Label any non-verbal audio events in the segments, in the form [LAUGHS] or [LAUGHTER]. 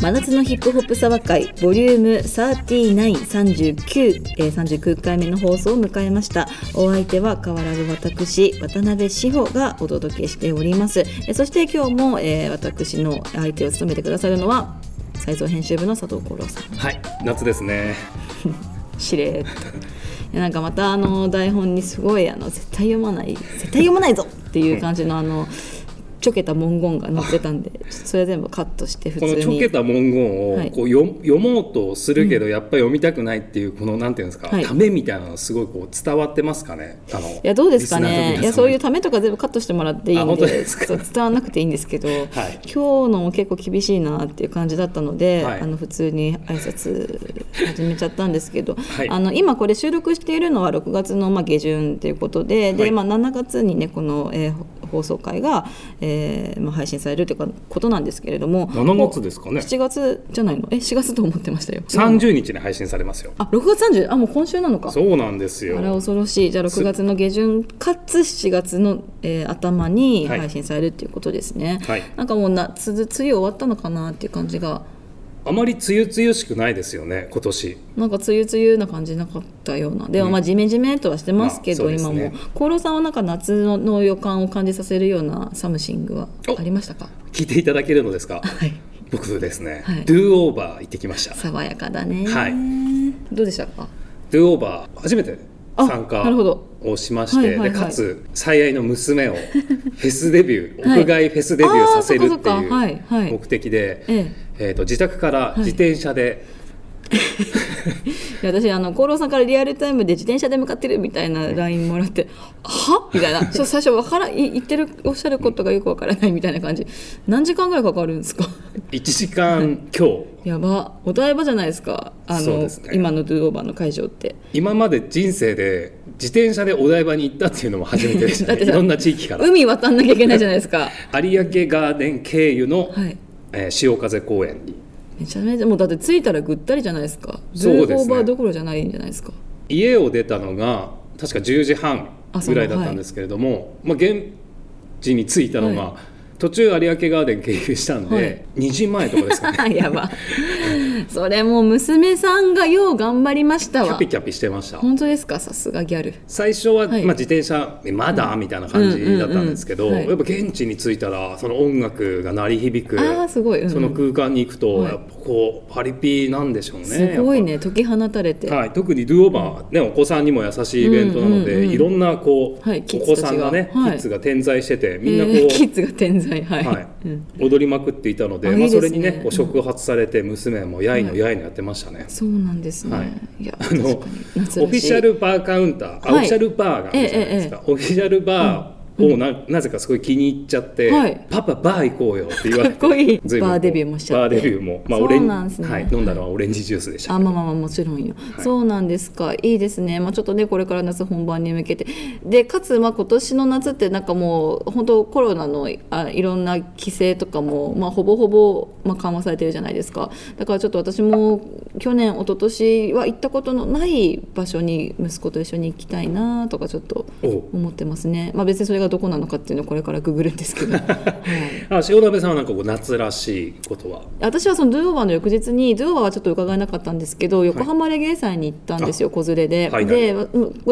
真夏のヒップホップサワ会ボリューム3939、えー、39回目の放送を迎えました。お相手は変わらず私渡辺志保がお届けしております、えー、そして今日も、えー、私の相手を務めてくださるのは再造編集部の佐藤幸郎さん。はい夏ですね。[LAUGHS] しれっと。なんかまたあの台本にすごいあの絶対読まない絶対読まないぞっていう感じのあのちょけた文言が載ってたんでそれ全部カットして普通に。このちょけた文言をこう読,、読もうとするけどやっぱり読みたくないっていうこのなんていうんですか、はい、ためみたいなのすごいこう伝わってますかねあのいやどうですかね。いやそういうためとか全部カットしてもらっていいんでで伝わらなくていいんですけど、はい、今日のも結構厳しいなっていう感じだったので、はい、あの普通に挨拶始めちゃったんですけど、はい、あの今これ収録しているのは6月のまあ下旬ということでで、まあ、7月にねこの、えー、放送回が、えーまあ、配信されるということなんですけれども7月ですかね。7月じゃないの？え4月と思ってましたよ。30日に配信されますよ。あ6月30あもう今週なのか。そうなんですよ。あれ恐ろしい。じゃあ6月の下旬かつ7月の、えー、頭に配信されるっていうことですね、はい、なんかもう夏梅雨終わったのかなっていう感じがあまり梅雨梅雨しくないですよね今年。なんか梅雨梅雨な感じなかったような。でもまあじめじめとはしてますけど、まあね、今も。厚労さんはなんか夏の予感を感じさせるようなサムシングはありましたか？聞いていただけるのですか？[LAUGHS] はい。僕ですね、はい、ドゥオーバー行ってきました。爽やかだね。はい。どうでしたか？ドゥオーバー初めて参加をしまして、でかつ最愛の娘を [LAUGHS] フェスデビュー、屋外フェスデビューさせるっていう目的で、えー、と自宅から自転車で、[LAUGHS] 私あの厚労さんからリアルタイムで自転車で向かってるみたいな LINE もらって「は？みたいな。[LAUGHS] 最初わから言ってるおっしゃることがよくわからないみたいな感じ。何時間ぐらいかかるんですか？1時間今日やば。お台場じゃないですか。あの、ね、今のドゥオーバーの会場って。今まで人生で自転車でお台場に行ったっていうのも初めてでした、[LAUGHS] ね、いろんな地域から。海渡んなきゃいけないじゃないですか。有明ガーデン経由の、はいえー、潮風公園に。めちゃめちゃもうだって着いたらぐったりじゃないですか。そうです、ね、オーバーどころじゃないんじゃないですか。家を出たのが確か10時半ぐらいだったんですけれども、はい、まあ、現地に着いたのが、はい途中有明ガーデン経由したんで、はい、2時前とかですかね。[LAUGHS] やば。それも娘さんがよう頑張りましたわ。キャピキャピしてました。本当ですか？さすがギャル。最初は、はい、まあ、自転車まだ、みたいな感じだったんですけど、やっぱ現地に着いたらその音楽が鳴り響く。あすごい、うん、その空間に行くと、やっぱこうパリピなんでしょうねすごいね。解き放たれて、はい、特にドゥオーバー、ね、お子さんにも優しいイベントなので、いろんなこう、はい、お子さんがね、キッズが点在しててみんなこう、えー、キッズが点在はい、はい。踊りまくっていたので、まあ、それにねこう触発されて娘もやいのやいのやってましたね、そうなんですね、はい、いやあのオフィシャルバーカウンター、オフィシャルバーがあるじゃないですか、オフィシャルバー、をななぜかすごい気に入っちゃって、はい、パパバー行こうよって言われて。[LAUGHS] かっこいい。[LAUGHS] バーデビューもしちゃって。バーデビューも、まあ、オレンジ、ね、はい、飲んだのはオレンジジュースでした。あまあまあまあもちろんよ、はい、そうなんですか。いいですね、まあ、ちょっとねこれから夏本番に向けて。でかつまあ今年の夏ってなんかもう本当コロナのあいろんな規制とかも、まあ、ほぼほぼ、まあ、緩和されてるじゃないですか。だからちょっと私も去年一昨年は行ったことのない場所に息子と一緒に行きたいなとかちょっと思ってますね。まあ別にそれがどこなのかっていうのこれからググるんですけど、[LAUGHS] はい、あ塩鍋さんはなんかこう夏らしいことは？私はそのドゥオーバーの翌日にドゥオーバーはちょっと伺えなかったんですけど横浜レゲエ祭に行ったんですよ、はい、子連れで、はいはい、で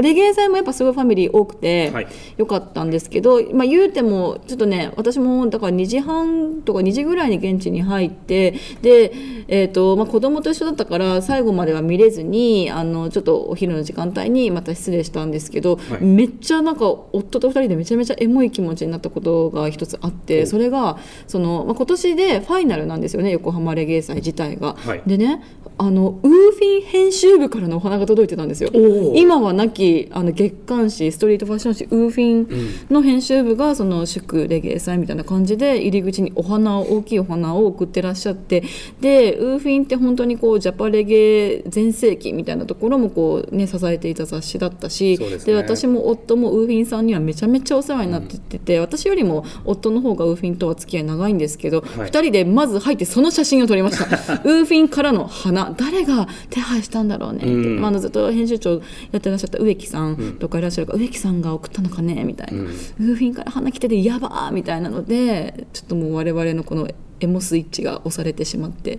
レゲエ祭もやっぱすごいファミリー多くてよかったんですけど、まあ、言うてもちょっとね私もだから2時半とか2時ぐらいに現地に入ってで、えーとまあ、子供と一緒だったから最後までは見れずにあのちょっとお昼の時間帯にまた失礼したんですけど、めっちゃなんか夫と2人でめちゃめちゃエモい気持ちになったことが一つあってそれがその、まあ、今年でファイナルなんですよね横浜レゲエ祭自体が。はい、でねあのウーフィン編集部からのお花が届いてたんですよ。今はなきあの月刊誌ストリートファッション誌ウーフィンの編集部がその祝レゲエ祭みたいな感じで入り口にお花を大きいお花を送ってらっしゃってでウーフィンって本当にこうジャパレゲ全盛期みたいなところもこう、ね、支えていた雑誌だったしで、ね、私も夫もウーフィンさんにはめちゃめちゃお世話になってて、うん、私よりも夫の方がウーフィンとは付き合い長いんですけど、はい、2人でまず入ってその写真を撮りました。[LAUGHS] ウーフィンからの花。誰が手配したんだろうねって、うん、まあ、ずっと編集長やってらっしゃった植木さんとかいらっしゃるから、うん、植木さんが送ったのかねみたいな、うん、ウーフィンから花来ててやばーみたいなのでちょっともう我々のこのエモスイッチが押されてしまって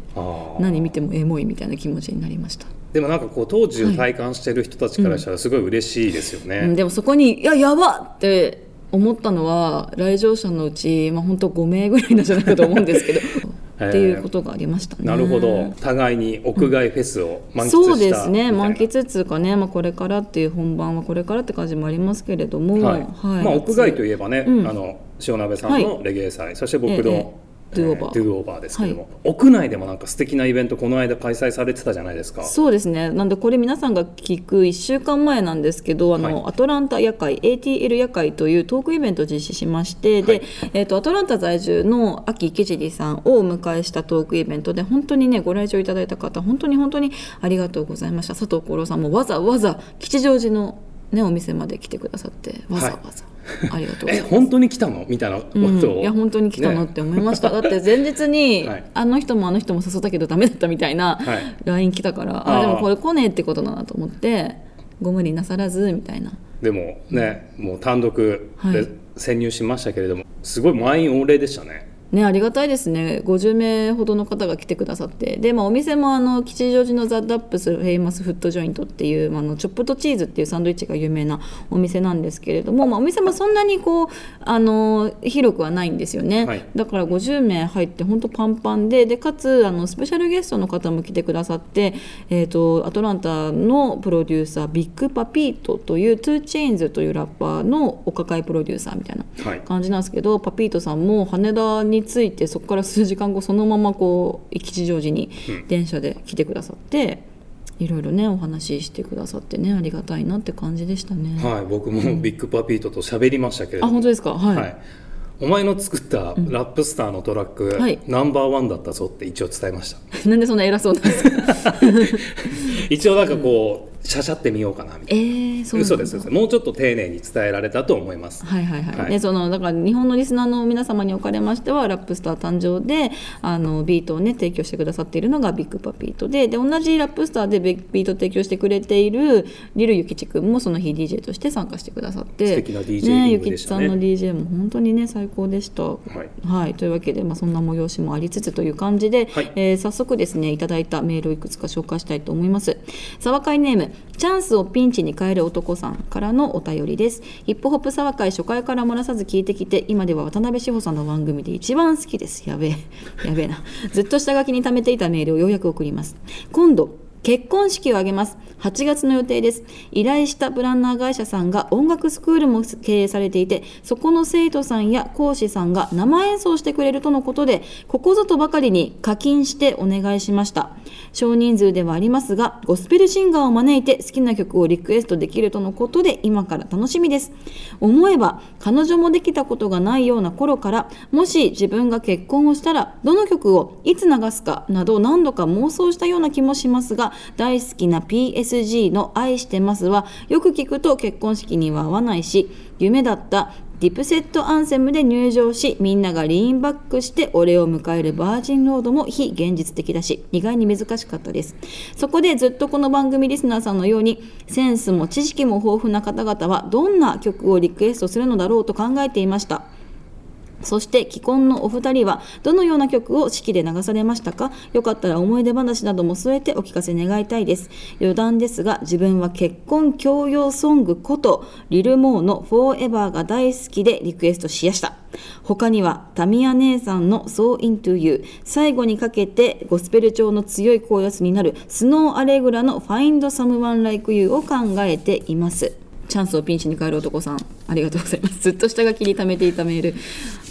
何見てもエモいみたいな気持ちになりました。でもなんかこう当時を体感してる人たちからしたらすごい嬉しいですよね、はいうん、でもそこに「いややば!」って思ったのは来場者のうち、まあ、本当5名ぐらいなんじゃないかと思うんですけど [LAUGHS] っていうことがありましたね。なるほど。互いに屋外フェスを満喫した、そうですね。満喫つうかね、まあ、これからっていう本番はこれからって感じもありますけれども、はい、はい、まあ、屋外といえばね、うん、あの塩鍋さんのレゲエ祭、はい、そして僕の、ええドゥオーバー、ドゥオーバーですけども、はい、屋内でもなんか素敵なイベントこの間開催されてたじゃないですか。そうですね。なんでこれ皆さんが聞く1週間前なんですけどあの、はい、アトランタ夜会 ATL 夜会というトークイベントを実施しまして、で、えーと、アトランタ在住の秋池尻さんをお迎えしたトークイベントで本当にねご来場いただいた方本当に本当にありがとうございました。佐藤五郎さんもわざわざ吉祥寺のね、お店まで来てくださってわざわざ、ありがとうえ本当に来たの？みたいなことを、うん、いや本当に来たのって思いました、ね、だって前日に、[LAUGHS] はい、あの人もあの人も誘ったけどダメだったみたいな LINE 来たから、はい、あでもこれ来ねえってことだなと思ってご無理なさらずみたいな。でもね、もう単独で潜入しましたけれども、はい、すごい満員御礼でしたねね、ありがたいですね。50名ほどの方が来てくださって。で、まあ、お店もあの吉祥寺のザ・ダップスフェイマスフードジョイントっていう、まあ、のチョップドチーズっていうサンドイッチが有名なお店なんですけれども、まあ、お店もそんなにこうあの広くはないんですよね、はい、だから50名入って本当パンパンででかつあのスペシャルゲストの方も来てくださって、えーと、アトランタのプロデューサービッグパピートというトゥーチェインズというラッパーのお抱えプロデューサーみたいな感じなんですけど、はい、パピートさんも羽田に着いてそこから数時間後そのままこう吉祥寺に電車で来てくださって。いろいろねお話ししてくださってねありがたいなって感じでしたね。はい、僕もビッグパピートと喋りましたけれども、うん、あ本当ですか、はい、はい、お前の作ったラップスターのトラック、うんはい、ナンバーワンだったぞって一応伝えました。[LAUGHS] なんでそんな偉そうなんですか？[LAUGHS] 一応なんかこうしゃしゃってみようかなみたいな、えー、そう嘘ですもうちょっと丁寧に伝えられたと思います。はいはいはい、はい、ね、そのだから日本のリスナーの皆様におかれましてはラップスター誕生であのビートをね提供してくださっているのがビッグパピートでで同じラップスターでビート提供してくれているリルユキチ君もその日 DJ として参加してくださって素敵な DJ ね。ゆきちさんの DJ も本当にね最高でした、はい、はい、というわけで、まあ、そんな催しもありつつという感じで、はい、えー、早速ですねいただいたメールをいくつか紹介したいと思います。沢会ネームチャンスをピンチに変える男さんからのお便りです。ヒップホップ沢会初回から漏らさず聞いてきて今では渡辺志保さんの番組で一番好きです。やべえ。やべえな。ずっと下書きに貯めていたメールをようやく送ります。今度結婚式を挙げます。8月の予定です。依頼したプランナー会社さんが音楽スクールも経営されていてそこの生徒さんや講師さんが生演奏してくれるとのことでここぞとばかりに課金してお願いしました。少人数ではありますがゴスペルシンガーを招いて好きな曲をリクエストできるとのことで今から楽しみです。思えば彼女もできたことがないような頃からもし自分が結婚をしたらどの曲をいつ流すかなど何度か妄想したような気もしますが大好きな PSG の愛してますはよく聞くと結婚式には合わないし夢だったディプセットアンセムで入場しみんながリーンバックして俺を迎えるバージンロードも非現実的だし意外に難しかったです。そこでずっとこの番組リスナーさんのようにセンスも知識も豊富な方々はどんな曲をリクエストするのだろうと考えていました。そして既婚のお二人はどのような曲を式で流されましたか？よかったら思い出話なども添えてお聞かせ願いたいです。余談ですが自分は結婚教養ソングことリルモーのフォーエバーが大好きでリクエストしやした。他にはタミヤ姉さんの So Into You 最後にかけてゴスペル調の強いコーラスになるスノーアレグラの Find Someone Like You を考えています。チャンスをピンチに変える男さんありがとうございます。ずっと下書きに貯めていたメール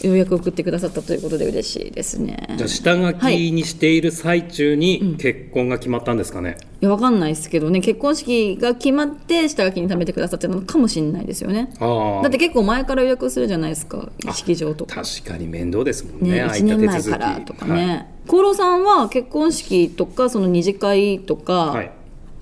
ようやく送ってくださったということで嬉しいですね。じゃあ下書きにしている最中に結婚が決まったんですかね、はいうん、いやわかんないですけどね。結婚式が決まって下書きに貯めてくださってるのかもしれないですよね。だって結構前から予約するじゃないですか。式場と。か確かに面倒ですもんね。ね1年前からとかね。厚労、はい、さんは結婚式とかその二次会とか、はい、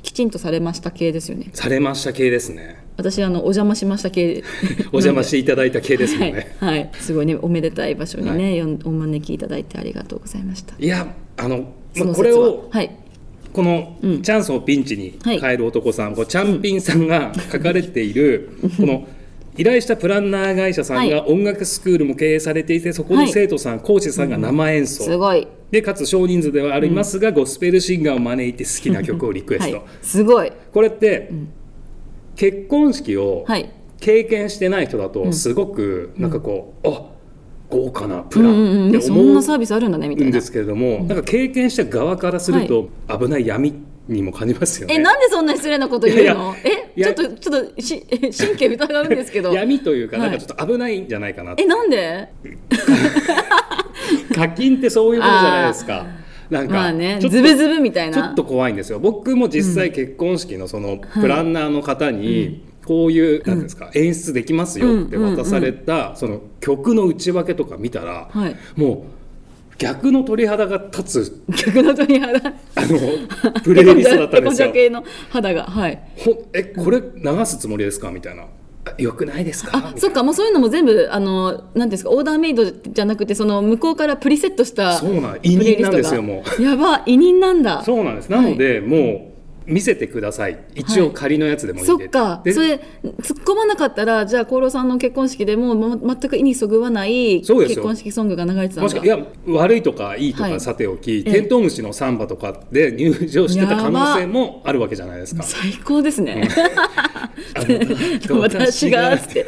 きちんとされました系ですよね。されました系ですね私あのお邪魔しました系。[LAUGHS] お邪魔していただいた系ですもんね、はい、はい、すごいねおめでたい場所にね、はい、お招きいただいてありがとうございました。いやあの、まあ、これを、はい、この、チャンスをピンチに変える男さん、はい、こうチャンピンさんが書かれている、この依頼したプランナー会社さんが音楽スクールも経営されていてそこの生徒さん、はい、講師さんが生演奏、うん、すごい。でかつ少人数ではありますが、うん、ゴスペルシンガーを招いて好きな曲をリクエスト、はい、すごい。これって、うん、結婚式を経験してない人だとすごくなんかこう、うん、あ豪華なプランって思うんですけれども、なんか経験した側からすると危ない闇にも感じますよね。え、なんでそんな失礼なこと言うの？え、ちょっとちょっとし神経疑うんですけど。闇というか、なんかちょっと危ないんじゃないかな。え、なんで？[LAUGHS] 課金ってそういうものじゃないですか。なんか、まあね、ズブズブみたいな。ちょっと怖いんですよ。僕も実際結婚式のそのプランナーの方に。こういうなんですか、演出できますよって渡された、その曲の内訳とか見たら、もう逆の鳥肌が立つ [LAUGHS] 逆の鳥肌あのプレイリストだったんですよ。[LAUGHS] 系の肌がはい。ほえこれ流すつもりですか？みたいな。よくないですか？あそっかもうそういうのも全部あのなんですかオーダーメイドじゃなくてその向こうからプリセットしたそうなん委任なんですよもう。やば委任なんだ。そうなんです。なので、はい、もう見せてください。一応仮のやつでもいい、はい、そっか。それ突っ込まなかったらじゃあ厚労さんの結婚式でも、ま、全く意にそぐわない結婚式ソングが流れてたんだ。いや悪いとかいいとかさておき、はい、テントウムシのサンバとかで入場してた可能性もあるわけじゃないですか。最高ですね、うん、私がって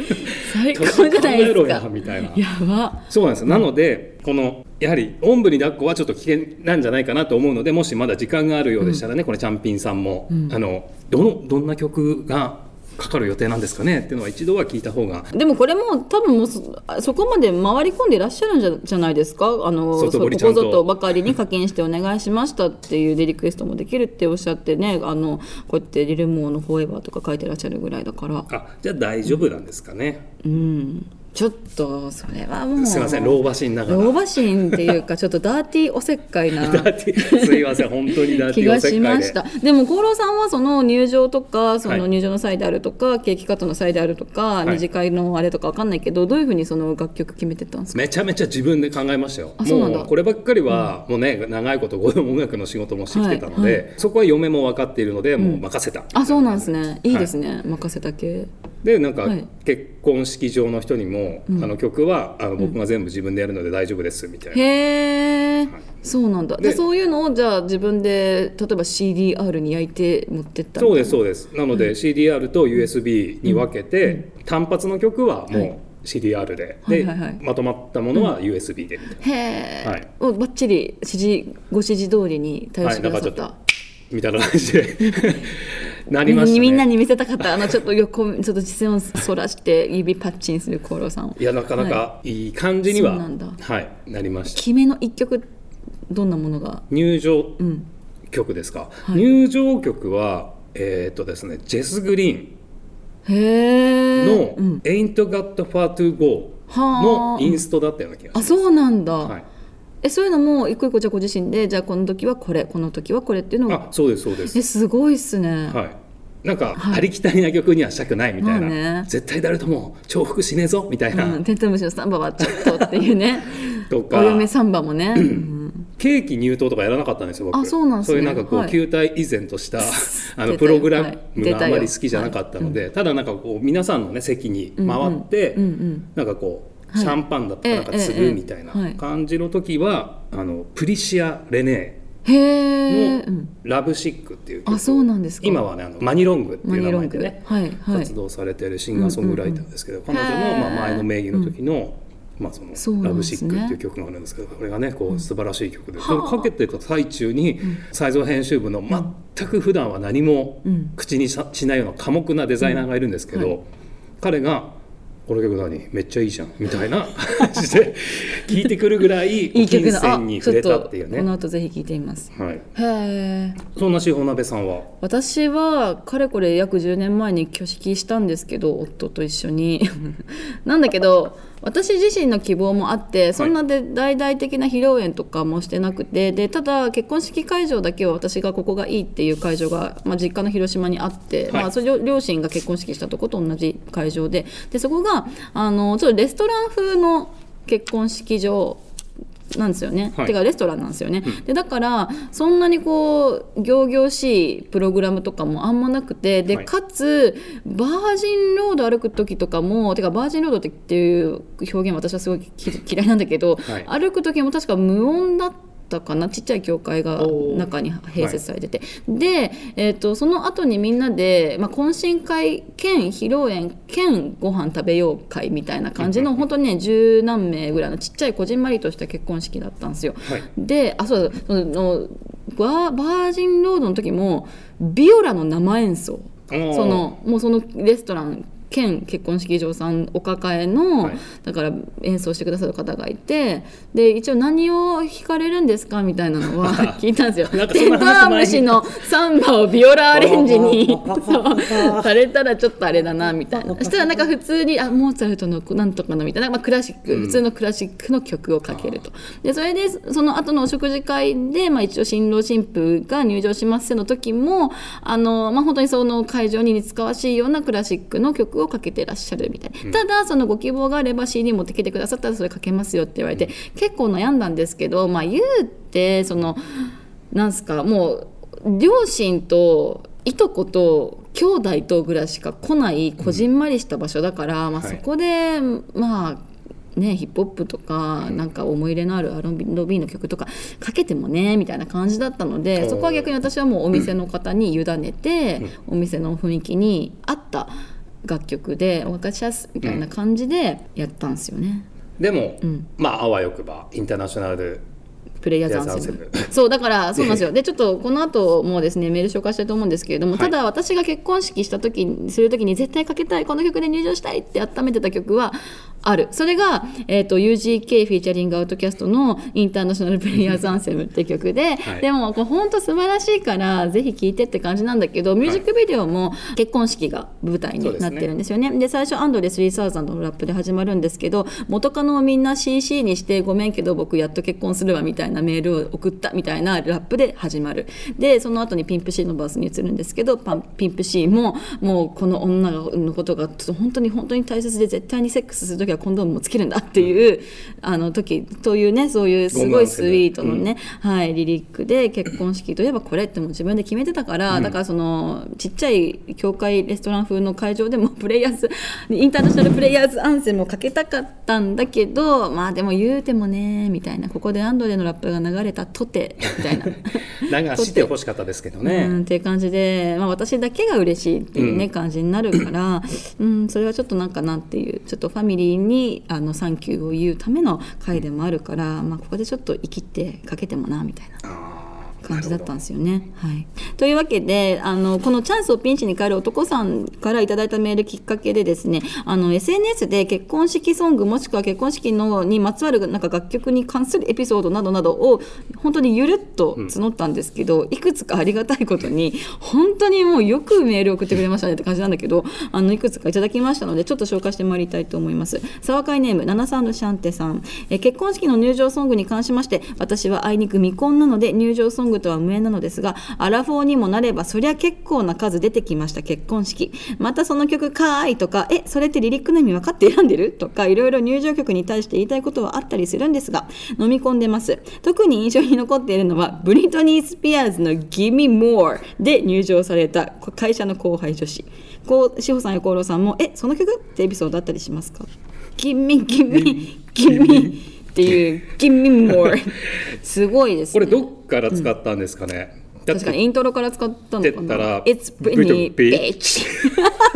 最高じゃないですかみたいなやばそうなんですなのでこのやはりおんぶに抱っこはちょっと危険なんじゃないかなと思うのでもしまだ時間があるようでしたらね、うん、これチャンピンさんも、うん、あのどのどんな曲がかかる予定なんですかねっていうのは一度は聞いた方が。でもこれも多分もうそこまで回り込んでいらっしゃるんじゃじゃないですか？あのここぞとばかりに課金してお願いしましたっていうでリクエストもできるっておっしゃってね [LAUGHS] あのこうやって「リルモーのフォーエバー」とか書いてらっしゃるぐらいだから。あじゃあ大丈夫なんですかね。うんちょっとそれはもうすみません老婆心ながら。老婆心っていうか [LAUGHS] ちょっとダーティーおせっかいなすいません本当にダーティーおせっかいで。気がしました。でも厚労さんはその入場とかその入場の際であるとか、はい、ケーキカットの際であるとか、はい、二次会のあれとかわかんないけどどういうふうにその楽曲決めてたんですか？めちゃめちゃ自分で考えましたよ。あそうなんだ。こればっかりは、もうね長いこと音楽の仕事もしてきてたので、はい、そこは嫁も分かっているので、もう任せた、あそうなんですね。いいですね、任せた系でなんか、結婚式場の人にも、あの曲はあの僕が全部自分でやるので大丈夫ですみたいな。へえ、そうなんだ。でそういうのをじゃあ自分で例えば CDR に焼いて持ってったそうですそうです。なので、CDR と USB に分けて、単発の曲はもう、CDR でで、はいはいはい、まとまったものは USB で、へえ、はい、おばっちり指示ご指示通りに対応してくださった、はい、みたいな感じでなりました、ね、みんなに見せたかったあのちょっと横ちょっと視線をそらして指パッチンするコロさん。いやなかなかい。い感じには、はい、はい、なりました。決めの一曲どんなものが？入場曲ですか、うんはい、入場曲はえっ、ー、とですねジェス・グリーン。の「Ain't Got Far to Go」のインストだったような気がします、あそうなんだ、はいえそういうのも一個一個じゃご自身でじゃあこの時はこれこの時はこれっていうのがあそうですそうです。えすごいっすね。はい。なんか、ありきたりな曲にはしたくないみたいな、ね、絶対誰とも重複しねえぞみたいな、うん、テントウムシのサンバはちょっとっていうね。[LAUGHS] とか。お嫁サンバもね、[CLEARS THROAT] うん、ケーキ入刀とかやらなかったんですよ僕。あそうなん、ね、そういうなんかこう、はい、球体以前とした [LAUGHS] あのプログラムがあまり好きじゃなかったので、はい、ただなんかこう皆さんのね席に回って、うんうん、なんかこうシャンパンだとかなんか継ぐみたいな感じの時は、あのプリシア・レネーの「ラブシック」っていう曲あそうなんですか。今はねあのマニロングっていう名前でね、活動されてるシンガーソングライターですけど、彼女のまあ前の名義の時の、まあ、その「ラブシック」っていう曲があるんですけどこれがねこう素晴らしい曲で、それかけてる最中に才蔵編集部の全く普段は何も口にしないような寡黙なデザイナーがいるんですけど、彼がこの曲何？めっちゃいいじゃん。みたいな。感じで聞いてくるぐらいいい曲に触れたっていうね。この後ぜひ聞いてみます、はい、へえそんなしほなべさんは？私はかれこれ約10年前に挙式したんですけど夫と一緒に。[LAUGHS] なんだけど私自身の希望もあってそんなで大々的な披露宴とかもしてなくてでただ結婚式会場だけは私がここがいいっていう会場が、まあ、実家の広島にあって、はい、まあ、それ両親が結婚式したとこと同じ会場で。でそこがあのちょっとレストラン風の結婚式場なんですよね、はい、てかレストランなんですよね、うん、でだからそんなにこう仰々しいプログラムとかもあんまなくてで、はい、かつバージンロード歩く時とかもてかバージンロードっていう表現私はすごい嫌いなんだけど、はい、歩く時も確か無音だったったかな。ちっちゃい教会が中に併設されてて、はい、で、えーと、その後にみんなで、まあ、懇親会兼披露宴兼ご飯食べよう会みたいな感じの本当にね十何名ぐらいのちっちゃいこじんまりとした結婚式だったんですよ。はい、であそうそのバージンロードの時もビオラの生演奏。そのもうそのレストラン兼結婚式場さんお抱えの、はい、だから演奏してくださる方がいてで一応何を弾かれるんですかみたいなのは [LAUGHS] 聞いたんですよ。テントウムシのサンバをビオラアレンジにされたらちょっとあれだなみたいな。そしたらなんか普通にあモーツァルトのなんとかのみたいな、まあ、クラシック、うん、普通のクラシックの曲をかけると。でそれでその後のお食事会で、まあ、一応新郎新婦が入場しますの時もあの、まあ、本当にその会場に似つかわしいようなクラシックの曲をかけてらっしゃるみたい。な、うん、ただそのご希望があれば CD 持ってきてくださったらそれかけますよって言われて、結構悩んだんですけどまあ言うてそのなんすかもう両親といとこと兄弟とぐらいしか来ないこじんまりした場所だから、うん、まあ、そこで、はい、まあね、ヒップホップとかなんか思い入れのあるアロンビーの曲とかかけてもねみたいな感じだったのでそこは逆に私はもうお店の方に委ねて、お店の雰囲気に合った楽曲でおかしやすみたいな感じでやったんですよね。でも、うん、まああわよくばインターナショナルプレイヤーズアンセム。そうだからそうなんですよ。でちょっとこの後もですねメール紹介したいと思うんですけれども、ただ私が結婚式した時にする時に絶対かけたいこの曲で入場したいって温めてた曲はある。それが、えーと、UGK フィーチャリングアウトキャストの「 International Players Anthem」って曲で、はい、でも本当素晴らしいからぜひ聴いてって感じなんだけどミュージックビデオも結婚式が舞台になってるんですよね。で、ね、最初アンドレ3000のラップで始まるんですけど元カノをみんな CC にしてごめんけど僕やっと結婚するわみたいなメールを送ったみたいなラップで始まる。でその後にピンプ C のバースに移るんですけどパンピンプ C ももうこの女のことが本当に本当に大切で絶対にセックスする時はコンドームもつけるんだっていう、あの時というねそういうすごいスイートのね、うん、はい、リリックで結婚式といえばこれっても自分で決めてたから、うん、だからそのちっちゃい教会レストラン風の会場でも [LAUGHS] プレイヤーズインターナショナルプレイヤーズアンセムをかけたかったんだけどまあでも言うてもねみたいなここでアンドレのラップが流れたとてみたいな。[LAUGHS] 流してほしかったですけどね。[LAUGHS] うん、っていう感じで、まあ、私だけが嬉しいっていうね、うん、感じになるから、うん、それはちょっとなんかなっていうちょっとファミリーにあのサンキューを言うための会でもあるから、まあ、ここでちょっと生きてかけてもなみたいな。感じだったんですよね。はい、というわけであのこの「チャンスをピンチに変える男さん」からいただいたメールきっかけでですねあの SNS で結婚式ソングもしくは結婚式のにまつわるなんか楽曲に関するエピソードなどなどを本当にゆるっと募ったんですけど、うん、いくつかありがたいことに本当にもうよくメール送ってくれましたねって感じなんだけどあのいくつかいただきましたのでちょっと紹介してまいりたいと思います。沢会ネーム七三のシャンテさんえ結婚式の入場ソングに関しまして私はあいにく未婚なので入場ソングとは無縁なのですがアラフォーにもなればそりゃ結構な数出てきました結婚式。またその曲かーいとかえそれってリリックの意味分かって選んでる？とかいろいろ入場曲に対して言いたいことはあったりするんですが飲み込んでます。特に印象に残っているのはブリトニー・スピアーズの「Give Me More」で入場された会社の後輩女子。こう志保さんや厚労さんも「えその曲?」ってエピソードあったりしますか？Give me, give me, give me っていう「Give me more」[LAUGHS] すごいです、ね、これどっから使ったんですかね、うん、確かにイントロから使ったのかな。It's Britney bitch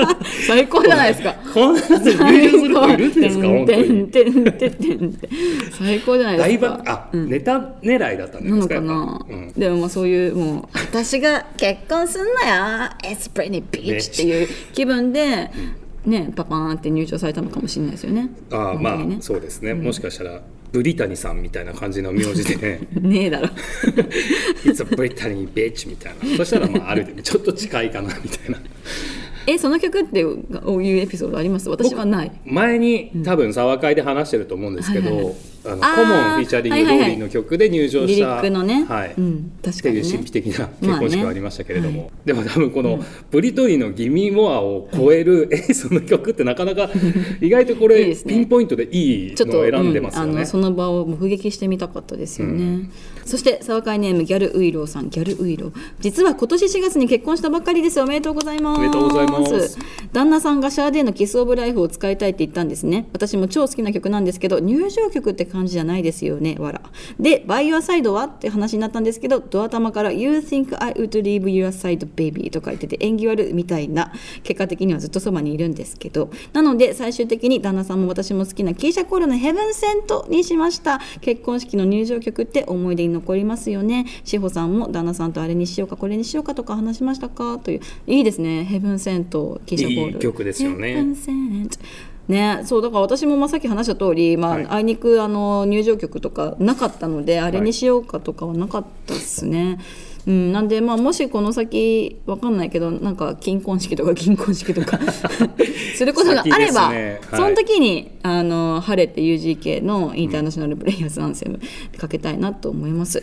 [LAUGHS] 最高じゃないですか。こんな入場する人いるんですか？[LAUGHS] 本当に。最高じゃないですか。あ、うん、ネタ狙いだったんですか。なのかな。うん、でもまあそういうもう私が結婚すんのよ。It's Britney bitch っていう気分で。ね、パパーンって入場されたのかもしれないですよね。ああ、まあ、そうですね。もしかしたらブリタニさんみたいな感じの名字で。ね [LAUGHS] ねえだろ。[LAUGHS] It's a Brittany bitch みたいな。そしたらまあある意味 [LAUGHS] ちょっと近いかなみたいな。えその曲っていうエピソードあります？私はない。前に多分茶話会で話してると思うんですけど、あのコモンフィーチャリングローリーの曲で入場した、はい。うん、確かに、ね、っていう神秘的な結婚式がありましたけれども、まあね。はい、でも多分この、ブリトニーの「ギミモア」を超える、うん、えその曲ってなかなか [LAUGHS] 意外とこれピンポイントでいいのを選んでますよね。うん、その場を目撃してみたかったですよね。そして茶話会ネームギャルウイローさん。ギャルウイロー。実は今年4月に結婚したばっかりです。おめでとうございます。おめでとうございます。旦那さんがシャーデーの Kiss of Life を使いたいって言ったんですね。私も超好きな曲なんですけど入場曲って感じじゃないですよね。わらで By Your Side はって話になったんですけどド頭から You think I would leave your side baby と書いてて縁起悪みたいな。結果的にはずっとそばにいるんですけど。なので最終的に旦那さんも私も好きなキーシャコールの Heaven Sent にしました。結婚式の入場曲って思い出に残りますよね。志保さんも旦那さんとあれにしようかこれにしようかとか話しましたか？という。いいですね。ヘブンセントキーシャコール。いい曲ですよね。ね、そうだから私もまあさっき話した通り、まあ、はい、あいにくあの入場曲とかなかったのであれにしようかとかはなかったですね。はいうん、なんで、まあ、もしこの先わかんないけどなんか金婚式とか銀婚式とか [LAUGHS] することがあれば、ね。はい、その時にあの晴れて UGK のインターナショナルプレイヤーズアンセムかけたいなと思います。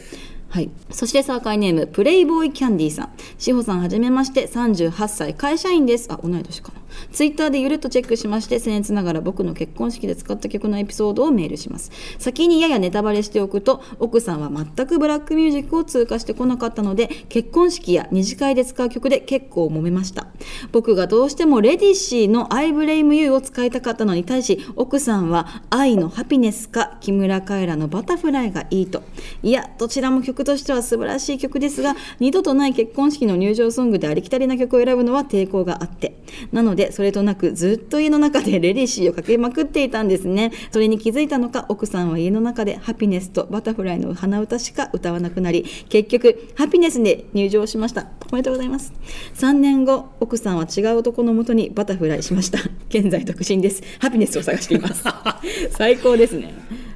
はい、そしてサーカイネームプレイボーイキャンディーさん。志保さんはじめまして。38歳会社員です。あ同い年かなツイッターでゆるっとチェックしまして僭越ながら僕の結婚式で使った曲のエピソードをメールします。先にややネタバレしておくと奥さんは全くブラックミュージックを通過してこなかったので結婚式や二次会で使う曲で結構揉めました。僕がどうしてもレディッシーの I blame you を使いたかったのに対し奥さんは愛のハピネスか木村カエラのバタフライがいいと。いやどちらも曲としては素晴らしい曲ですが二度とない結婚式の入場ソングでありきたりな曲を選ぶのは抵抗があって。なのでそれとなくずっと家の中でレディシーをかけまくっていたんですね。それに気づいたのか奥さんは家の中でハピネスとバタフライの鼻歌しか歌わなくなり結局ハピネスで入場しました。おめでとうございます。3年後奥さんは違う男のもとにバタフライしました。現在独身です。ハピネスを探しています。[LAUGHS] 最高ですね。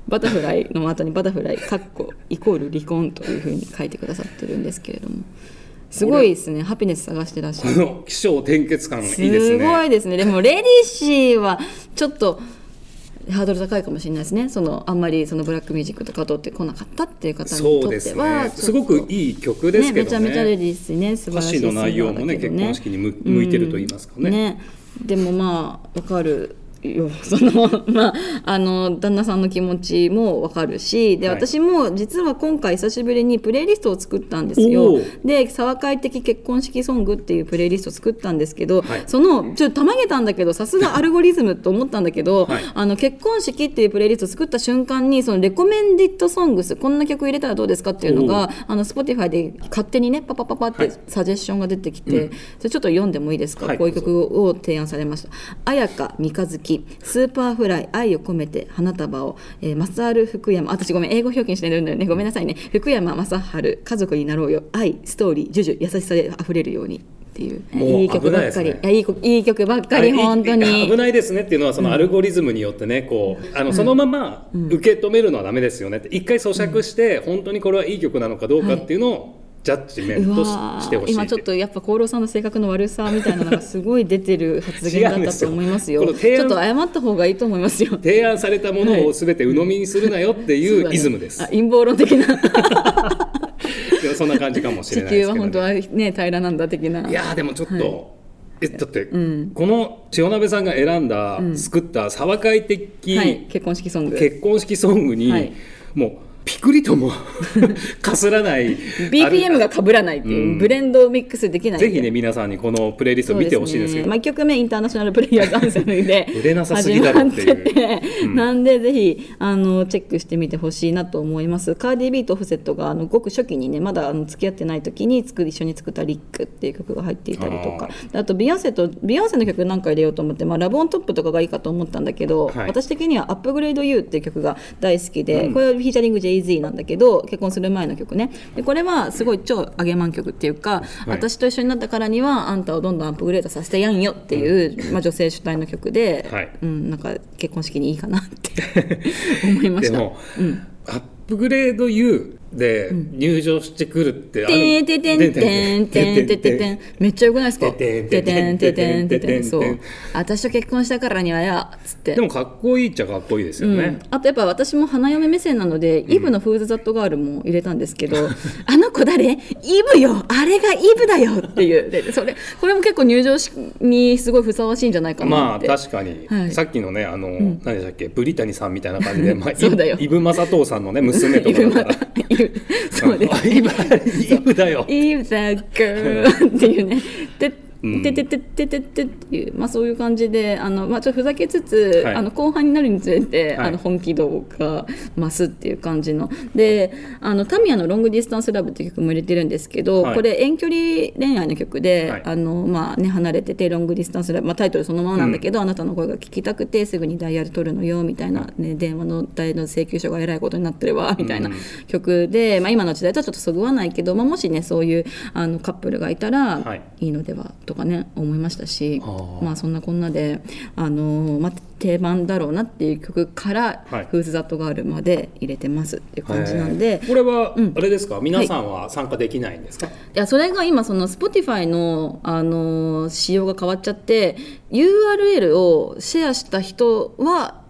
バタフライの後にバタフライかっこイコール離婚というふうに書いてくださってるんですけれどもすごいですね。ハピネス探してらっしゃる。この起承転結感いいですね。すごいですね。でもレディシーはちょっとハードル高いかもしれないですね。そのあんまりそのブラックミュージックとか通ってこなかったっていう方にとっては、ね、すごくいい曲ですけどね、ね、めちゃめちゃレディースね。素晴らしい、歌詞の内容もね結婚式に向いてると言いますかね。うん。ね、でもまあわかるよそのまああの旦那さんの気持ちも分かるしで、はい、私も実は今回久しぶりにプレイリストを作ったんですよ。で「沢会的結婚式ソング」っていうプレイリストを作ったんですけど、はい、そのちょっとたまげたんだけどさすがアルゴリズムと思ったんだけど、はい、あの結婚式っていうプレイリストを作った瞬間にそのレコメンディットソングスこんな曲入れたらどうですかっていうのがあの Spotify で勝手にねパパパパってサジェッションが出てきて、それちょっと読んでもいいですか、こういう曲を提案されました。絢香三日月スーパーフライ愛を込めて花束を、えー、松原福山私ごめん英語表現してるんだよねごめんなさいね。福山雅治家族になろうよ。愛ストーリー JUJU 優しさで溢れるように。っていう。いい曲ばっかり、ね、いいいい曲ばっかり本当に。危ないですねっていうのはそのアルゴリズムによってねこうあのそのまま受け止めるのはダメですよねって。一回咀嚼して本当にこれはいい曲なのかどうかっていうのをジャッジメントしてほしい。今ちょっとやっぱ厚労さんの性格の悪さみたいなのがすごい出てる発言だったと思いますよ。ちょっと謝った方がいいと思いますよ。提案されたものをすべて鵜呑みにするなよっていうイズムです、はいね、陰謀論的な。[LAUGHS] そんな感じかもしれないですけど、ね、は本当はね平らなんだ的な。いやでもちょっと、はい。えだって、うん、この千代鍋さんが選んだ、うん、作った沢会的、はい、結婚式ソング。結婚式ソングに、はい、もうピクリとも [LAUGHS] かすらない。BPM がかぶらないっていう、うん、ブレンドミックスできない。ぜひね皆さんにこのプレイリスト見てほしいですけど、ね、まあ、1曲目 International Players An them で [LAUGHS] 売れなさすぎだろっていう、なんでぜひあのチェックしてみてほしいなと思います。カーディビーとオフセットがあのごく初期にねまだあの付き合ってない時に作一緒に作った「リック」っていう曲が入っていたりとか。あとビヨンセとビヨンセの曲なんか入れようと思って、まあ、 Love on Top とかがいいかと思ったんだけど、はい、私的には「 Upgrade U」っていう曲が大好きで、うん、これはフィーチャリング JAY-Z なんだけど結婚する前の曲ね。でこれはすごい超上げまん曲っていうか、はい、私と一緒になったからにはあんたをどんどんアップグレードさせてやんよっていう、うん、まあ、女性主体の曲で、はい、うん、なんか結婚式にいいかなって [LAUGHS] 思いました。でも、うん、アップグレード U で入場してくるってある、てんてんてんてんてんてんてんめっちゃよくないですか？てんてんてんてんてんてんてんそう私と結婚したからにはやつってでもかっこいいっちゃかっこいいですよね、あとやっぱ私も花嫁目線なのでイブのフーズ・ザット・ガールも入れたんですけどあの子誰イブよあれがイブだよっていうでそれこれも結構入場にすごいふさわしいんじゃないかなってまあ確かに、さっきのねあの、何でしたっけブリタニさんみたいな感じで、まあ、そうだよイブ・マサトウさんのね娘とかだからそうです、ね、イブだよ。イブだかっていうね。でててててててっていう、まあ、そういう感じであの、まあ、ちょっとふざけつつ、はい、あの後半になるにつれて、はい、あの本気度が増すっていう感じの。であのタミヤの「ロングディスタンスラブ」っていう曲も入れてるんですけど、はい、これ遠距離恋愛の曲で、あのまあね、離れてて「ロングディスタンスラブ」まあ、タイトルそのままなんだけど、うん、あなたの声が聞きたくてすぐにダイヤル取るのよみたいな、ね、電話の代の請求書がえらいことになってるわみたいな曲で、まあ、今の時代とはちょっとそぐわないけど、まあ、もしねそういうあのカップルがいたらいいのではとかね思いましたしまあそんなこんなであの、まあ、定番だろうなっていう曲から「はい、フーズ・ザット・ガール」まで入れてますっていう感じなんでこれはあれですか、うん、皆さんは参加できないんですか、はい、いやそれが今その Spotify のあの仕様が変わっちゃって URL をシェアした人は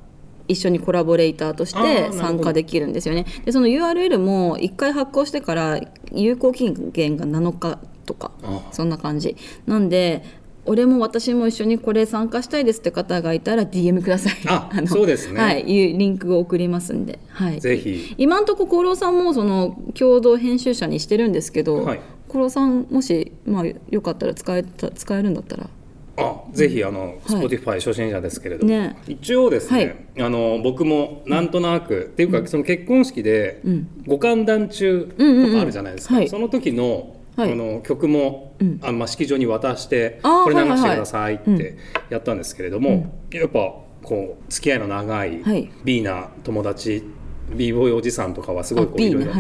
一緒にコラボレーターとして参加できるんですよね。でその URL も1回発行してから有効期限が7日とかそんな感じ。なんで俺も私も一緒にこれ参加したいですって方がいたら DM ください。あ [LAUGHS] あそうですね。はい、いうリンクを送りますんで、はい。ぜひ。今んとこ厚労さんもその共同編集者にしてるんですけど、はい、厚労さんもしまあよかったら使えた使えるんだったら。あぜひあの、はい、Spotify 初心者ですけれども、ね、一応ですね、はい、あの僕もなんとなく、うん、っていうかその結婚式でご歓談中とかあるじゃないですか、その時のはい、の曲も、うん、あまあ、式場に渡してこれ流してくださいってやったんですけれども、はいはいうん、やっぱこう付き合いの長いビーな友達 b ボーイおじさんとかはすごいこういろいろ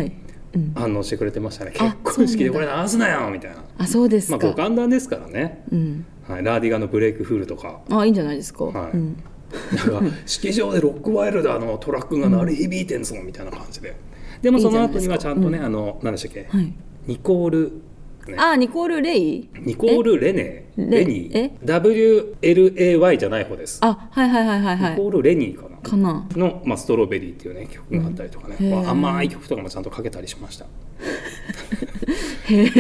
反応してくれてましたね、結婚式でこれ流すなよみたいな。あそうですまあご歓談ですからね、はい、ラーディガの「ブレイクフール」とか。あいいんじゃないですか、はい、なんか式場でロックワイルダーのトラックが鳴り響いてんぞみたいな感じで。でもその後にはちゃんとね、あの何でしたっけ、ニコールね。あニコール・レイ？ニコール・レネ。レニ。ー WLAY じゃない方です。あはいはいはいはいはい。ニコール・レニーかな。かな。の、まあ、ストロベリーっていうね曲があったりとかね、うん、甘い曲とかもちゃんとかけたりしました。へ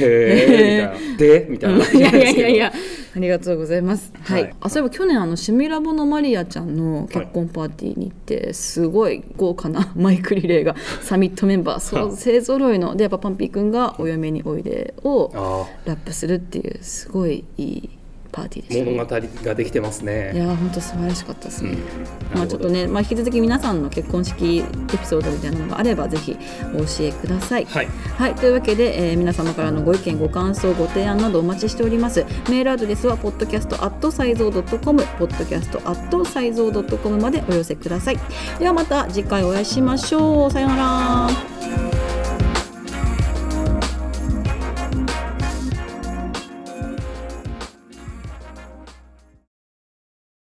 え [LAUGHS] で？みたいないやいやいやいやありがとうございます。はい。はい、あそういえば去年あのシミラボのマリアちゃんの結婚パーティーに行ってすごい豪華なマイクリレーが [LAUGHS] サミットメンバーそう勢ぞろいのでやっぱパンピー君がお嫁においでをラップするっていうすごいいいパーティーでした、ね、物語ができてますね。いや本当素晴らしかったですね、うん、まあちょっとね、まあ、引き続き皆さんの結婚式エピソードみたいなのがあればぜひお教えください、はい、はい、というわけで、えー、皆様からのご意見ご感想ご提案などお待ちしております。メールアドレスは podcast.sizoo.com podcast.sizoo.com までお寄せください。ではまた次回お会いしましょう。さようなら